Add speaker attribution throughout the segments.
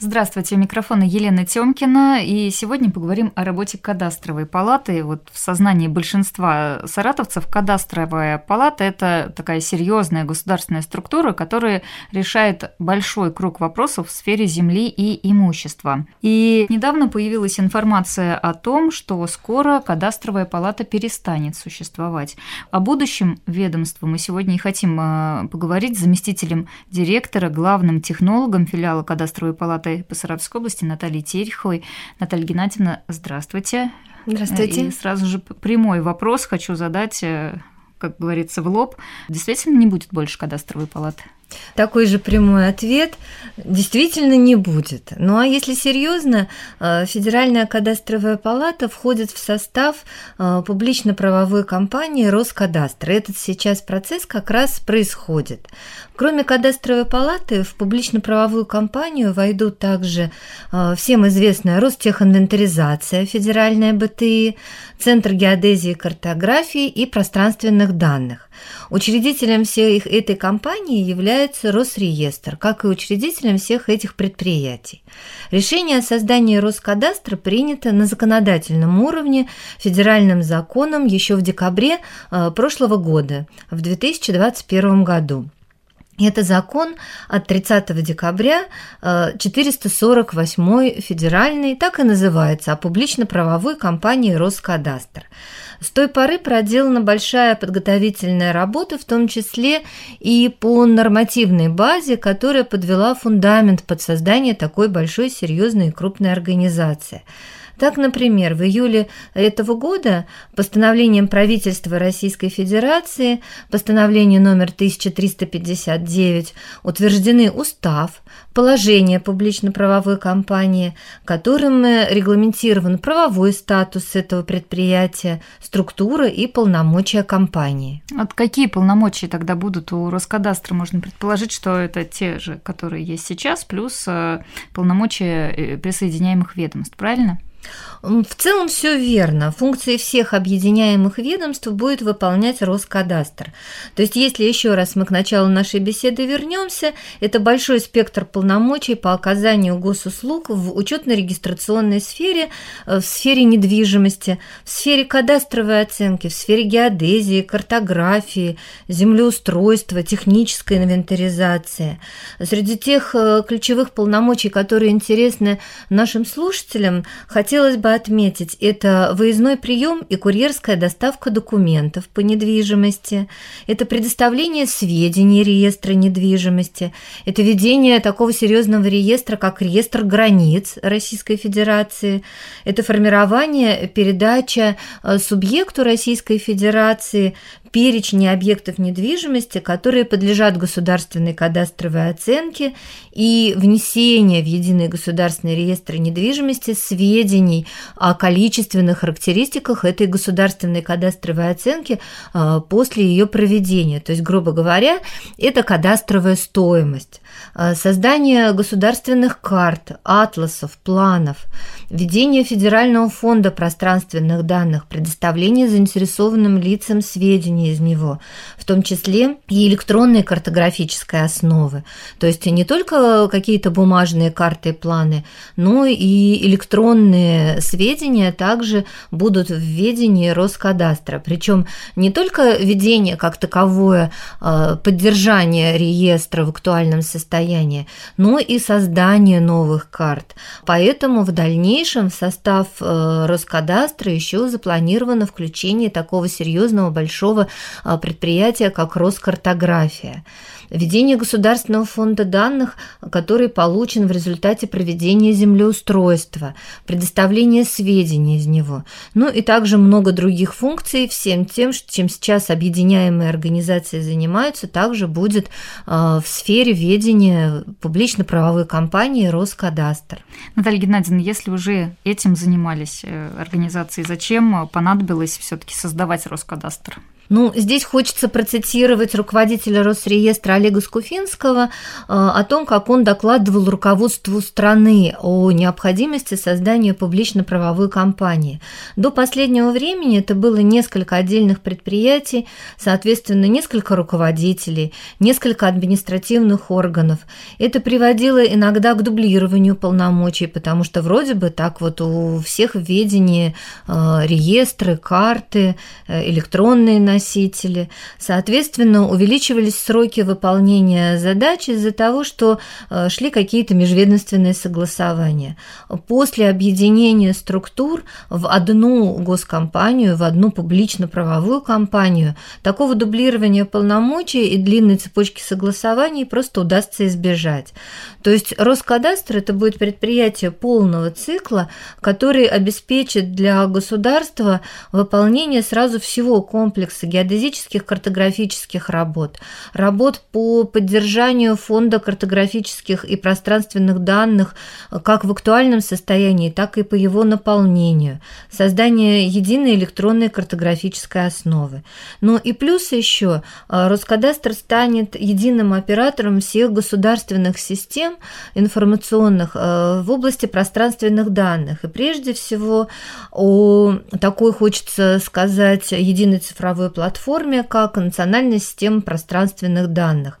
Speaker 1: Здравствуйте, у микрофона Елена Тёмкина, и сегодня поговорим о работе кадастровой палаты. Вот в сознании большинства саратовцев кадастровая палата – это такая серьезная государственная структура, которая решает большой круг вопросов в сфере земли и имущества. И недавно появилась информация о том, что скоро кадастровая палата перестанет существовать. О будущем ведомства мы сегодня и хотим э, поговорить с заместителем директора, главным технологом филиала кадастровой палаты депутаты по Саратовской области Натальей Тереховой. Наталья Геннадьевна, здравствуйте.
Speaker 2: Здравствуйте.
Speaker 1: И сразу же прямой вопрос хочу задать, э, как говорится, в лоб. Действительно не будет больше кадастровой палаты?
Speaker 2: Такой же прямой ответ действительно не будет. Ну а если серьезно, э, Федеральная кадастровая палата входит в состав э, публично-правовой компании Роскадастр. Этот сейчас процесс как раз происходит. Кроме кадастровой палаты, в публично-правовую компанию войдут также э, всем известная Ростехинвентаризация, Федеральная БТИ, Центр геодезии и картографии и пространственных данных. Учредителем всей этой компании является Росреестр, как и учредителем всех этих предприятий. Решение о создании Роскадастра принято на законодательном уровне федеральным законом еще в декабре э, прошлого года, в 2021 году. Это закон от 30 декабря 448 э, федеральный, так и называется, о публично-правовой компании «Роскадастр». С той поры проделана большая подготовительная работа, в том числе и по нормативной базе, которая подвела фундамент под создание такой большой, серьезной и крупной организации – так, например, в июле этого года постановлением правительства Российской Федерации, постановление номер 1359, утверждены устав, положение публично-правовой компании, которым регламентирован правовой статус этого предприятия, структура и полномочия компании.
Speaker 1: Вот какие полномочия тогда будут у Роскадастра? Можно предположить, что это те же, которые есть сейчас, плюс э, полномочия э, присоединяемых ведомств, правильно?
Speaker 2: В целом все верно. Функции всех объединяемых ведомств будет выполнять Роскадастр. То есть, если еще раз мы к началу нашей беседы вернемся, это большой спектр полномочий по оказанию госуслуг в учетно-регистрационной сфере, э, в сфере недвижимости, в сфере кадастровой оценки, в сфере геодезии, картографии, землеустройства, технической инвентаризации. Среди тех э, ключевых полномочий, которые интересны нашим слушателям, хотел хотелось бы отметить, это выездной прием и курьерская доставка документов по недвижимости, это предоставление сведений реестра недвижимости, это ведение такого серьезного реестра, как реестр границ Российской Федерации, это формирование, передача э, субъекту Российской Федерации перечни объектов недвижимости, которые подлежат государственной кадастровой оценке и внесение в единый государственный реестр недвижимости сведений о количественных характеристиках этой государственной кадастровой оценки а, после ее проведения. То есть, грубо говоря, это кадастровая стоимость. А, создание государственных карт, атласов, планов, ведение Федерального фонда пространственных данных, предоставление заинтересованным лицам сведений из него, в том числе и электронные картографические основы. То есть не только какие-то бумажные карты и планы, но и электронные сведения также будут в ведении Роскадастра. Причем не только ведение как таковое, а, поддержание реестра в актуальном состоянии, но и создание новых карт. Поэтому в дальнейшем в состав э, Роскадастра еще запланировано включение такого серьезного большого а, предприятия, как Роскартография. Ведение государственного фонда данных, который получен в результате проведения землеустройства, предоставление сведений из него, ну и также много других функций, всем тем, чем сейчас объединяемые организации занимаются, также будет а, в сфере ведения публично-правовой компании Роскадастр.
Speaker 1: Наталья Геннадьевна, если уже этим занимались э, организации, зачем понадобилось все-таки создавать Роскадастр?
Speaker 2: Ну, здесь хочется процитировать руководителя Росреестра Олега Скуфинского э, о том, как он докладывал руководству страны о необходимости создания публично-правовой компании. До последнего времени это было несколько отдельных предприятий, соответственно, несколько руководителей, несколько административных органов. Это приводило иногда к дублированию полномочий, потому что вроде бы так вот у всех в э, реестры, карты, э, электронные носители. Соответственно, увеличивались сроки выполнения задач из-за того, что э, шли какие-то межведомственные согласования. После объединения структур в одну госкомпанию, в одну публично-правовую компанию, такого дублирования полномочий и длинной цепочки согласований просто удастся избежать. То есть Роскадастр – это будет предприятие полного цикла, который обеспечит для государства выполнение сразу всего комплекса геодезических картографических работ, работ по поддержанию фонда картографических и пространственных данных как в актуальном состоянии, так и по его наполнению, создание единой электронной картографической основы. Ну и плюс еще э, Роскадастр станет единым оператором всех государственных систем информационных э, в области пространственных данных. И прежде всего о такой хочется сказать единой цифровой платформе, как национальная система пространственных данных.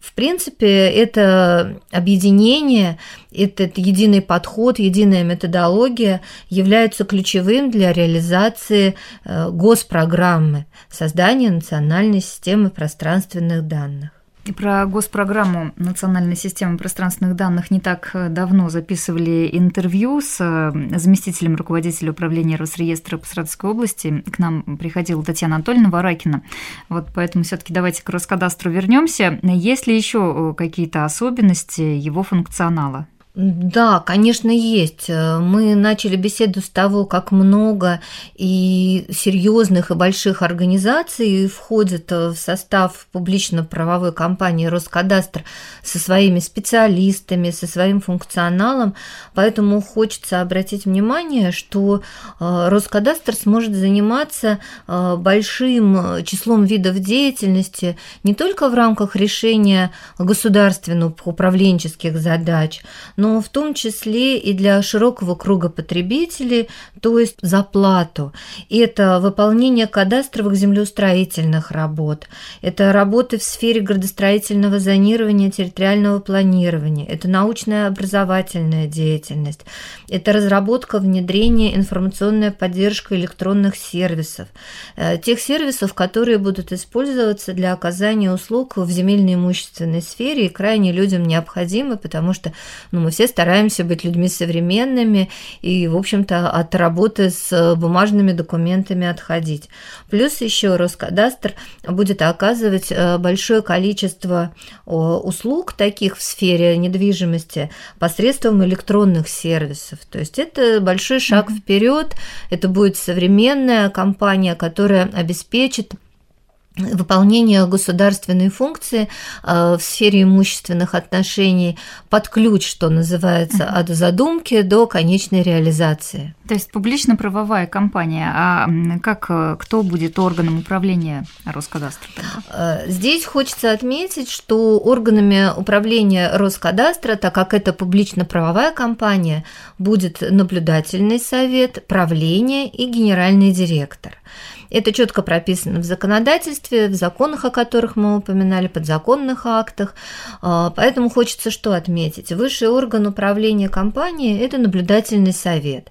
Speaker 2: В принципе, это объединение, этот единый подход, единая методология являются ключевым для реализации э, госпрограммы создания национальной системы пространственных данных.
Speaker 1: Про госпрограмму национальной системы пространственных данных не так э, давно записывали интервью с э, заместителем руководителя управления Росреестра по Саратовской области. К нам приходила Татьяна Анатольевна Варакина. Вот поэтому все таки давайте к Роскадастру вернемся. Есть ли еще э, какие-то особенности его функционала?
Speaker 2: Да, конечно, есть. Мы начали беседу с того, как много и серьезных и больших организаций входят в состав публично-правовой компании Роскадастр со своими специалистами, со своим функционалом. Поэтому хочется обратить внимание, что э, Роскадастр сможет заниматься э, большим числом видов деятельности не только в рамках решения государственных управленческих задач, но в том числе и для широкого круга потребителей, то есть за плату. Это выполнение кадастровых землеустроительных работ, это работы в сфере градостроительного зонирования, территориального планирования, это научная образовательная деятельность, это разработка, внедрение, информационная поддержка электронных сервисов, э, тех сервисов, которые будут использоваться для оказания услуг в земельной имущественной сфере и крайне людям необходимы, потому что ну, мы все стараемся быть людьми современными и, в общем-то, от работы с бумажными документами отходить. Плюс еще Роскадастр будет оказывать э, большое количество услуг таких в сфере недвижимости посредством электронных сервисов. То есть это большой шаг mm-hmm. вперед, это будет современная компания, которая обеспечит выполнение государственной функции э, в сфере имущественных отношений под ключ, что называется, от задумки до конечной реализации.
Speaker 1: То есть публично-правовая компания, а как э, кто будет органом управления Роскадастра?
Speaker 2: Э, здесь хочется отметить, что органами управления Роскадастра, так как это публично-правовая компания, будет наблюдательный совет, правление и генеральный директор. Это четко прописано в законодательстве, в законах, о которых мы упоминали, подзаконных актах. А, поэтому хочется что отметить. Высший орган управления компанией – это наблюдательный совет.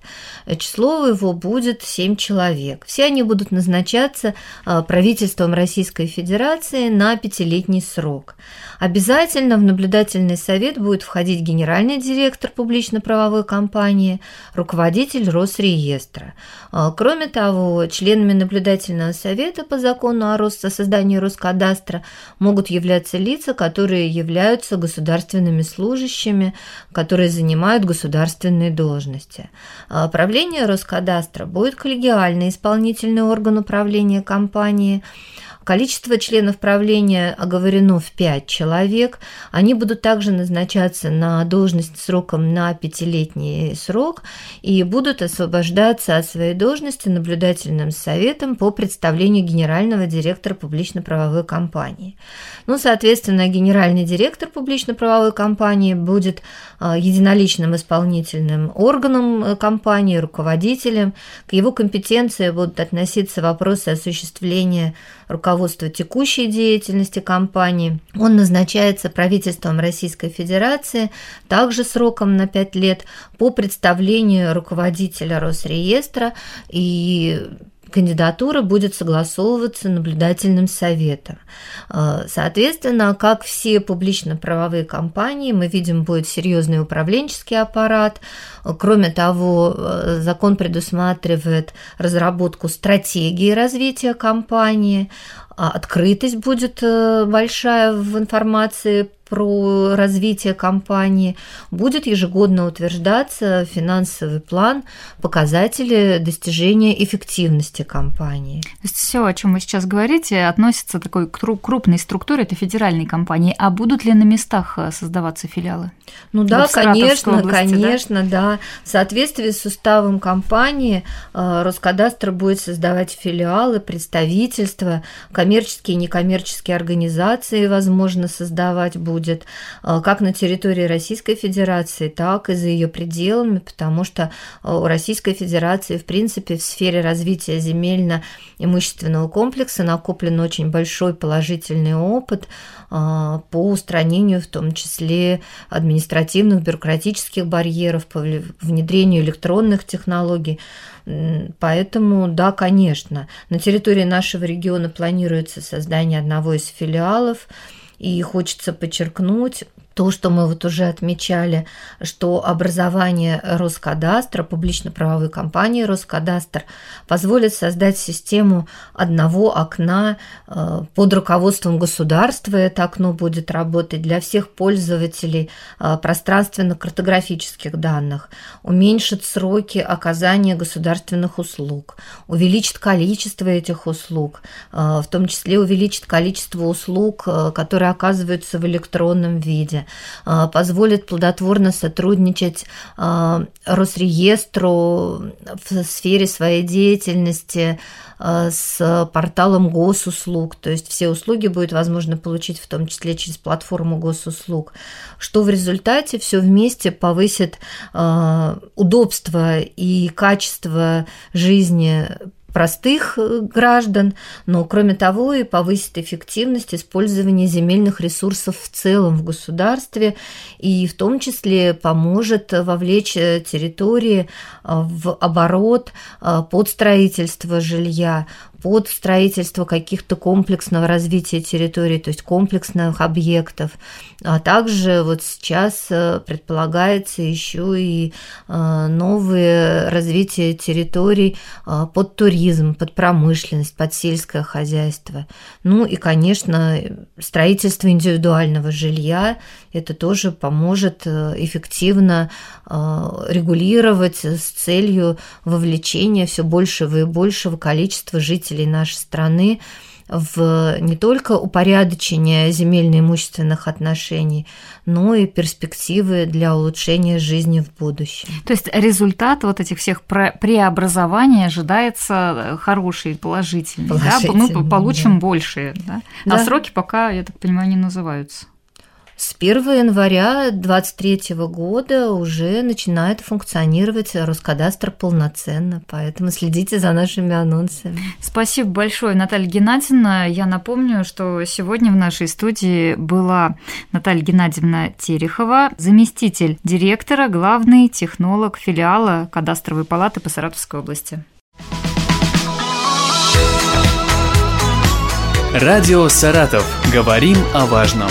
Speaker 2: Число его будет 7 человек. Все они будут назначаться а, правительством Российской Федерации на пятилетний срок. Обязательно в наблюдательный совет будет входить генеральный директор публично-правовой компании, руководитель Росреестра. А, кроме того, членами наблюдательного совета по закону о, Рос... создании Роскадастра могут являться лица, которые являются государственными служащими, которые занимают государственные должности. А правление Роскадастра будет коллегиальный исполнительный орган управления компанией, Количество членов правления оговорено в 5 человек. Они будут также назначаться на должность сроком на пятилетний срок и будут освобождаться от своей должности наблюдательным советом по представлению генерального директора публично-правовой компании. Ну, соответственно, генеральный директор публично-правовой компании будет а, единоличным исполнительным органом э, компании, руководителем. К его компетенции будут относиться вопросы осуществления руководства текущей деятельности компании. Он назначается правительством Российской Федерации также сроком на 5 лет по представлению руководителя Росреестра и кандидатура будет согласовываться наблюдательным советом. Э, соответственно, как все публично-правовые компании, мы видим, будет серьезный управленческий аппарат. Кроме того, э, закон предусматривает разработку стратегии развития компании, открытость будет э, большая в информации про развитие компании, будет ежегодно утверждаться финансовый план, показатели достижения эффективности компании. То
Speaker 1: есть все, о чем вы сейчас говорите, относится к такой крупной структуре, это федеральной компании. А будут ли на местах э, создаваться филиалы?
Speaker 2: Ну да, конечно, области, конечно, да? да. В соответствии с уставом компании э, Роскадастр будет создавать филиалы, представительства, коммерческие и некоммерческие организации, возможно, создавать будет будет э, как на территории Российской Федерации, так и за ее пределами, потому что э, у Российской Федерации, в принципе, в сфере развития земельно-имущественного комплекса накоплен очень большой положительный опыт э, по устранению в том числе административных, бюрократических барьеров, по внедрению электронных технологий. Поэтому, да, конечно, на территории нашего региона планируется создание одного из филиалов – и хочется подчеркнуть то, что мы вот уже отмечали, что образование Роскадастра, публично-правовой компании Роскадастр, позволит создать систему одного окна э, под руководством государства. Это окно будет работать для всех пользователей э, пространственно-картографических данных, уменьшит сроки оказания государственных услуг, увеличит количество этих услуг, э, в том числе увеличит количество услуг, которые оказываются в электронном виде а, позволит плодотворно сотрудничать а, Росреестру в сфере своей деятельности а, с порталом госуслуг, то есть все услуги будет возможно получить в том числе через платформу госуслуг, что в результате? Все вместе повысит удобство и качество жизни простых э, граждан, но кроме того и повысит эффективность использования земельных ресурсов в целом в государстве и в том числе поможет вовлечь э, территории э, в оборот под строительство жилья, под строительство каких-то комплексного развития территории, то есть комплексных объектов. А также вот сейчас э, предполагается еще и э, новое развитие территорий э, под туризм, под промышленность, под сельское хозяйство. Ну и, конечно, строительство индивидуального жилья, это тоже поможет эффективно регулировать с целью вовлечения все большего и большего количества жителей жителей нашей страны в не только упорядочение земельно-имущественных отношений, но и перспективы для улучшения жизни в будущем.
Speaker 1: То есть результат вот этих всех преобразований ожидается хороший, положительный. положительный да? Мы получим да. больше. Да? А да. сроки пока, я так понимаю, не называются.
Speaker 2: С 1 января 2023 года уже начинает функционировать Роскадастр полноценно, поэтому следите за нашими анонсами.
Speaker 1: Спасибо большое, Наталья Геннадьевна. Я напомню, что сегодня в нашей студии была Наталья Геннадьевна Терехова, заместитель директора, главный технолог филиала Кадастровой палаты по Саратовской области.
Speaker 3: Радио «Саратов». Говорим о важном.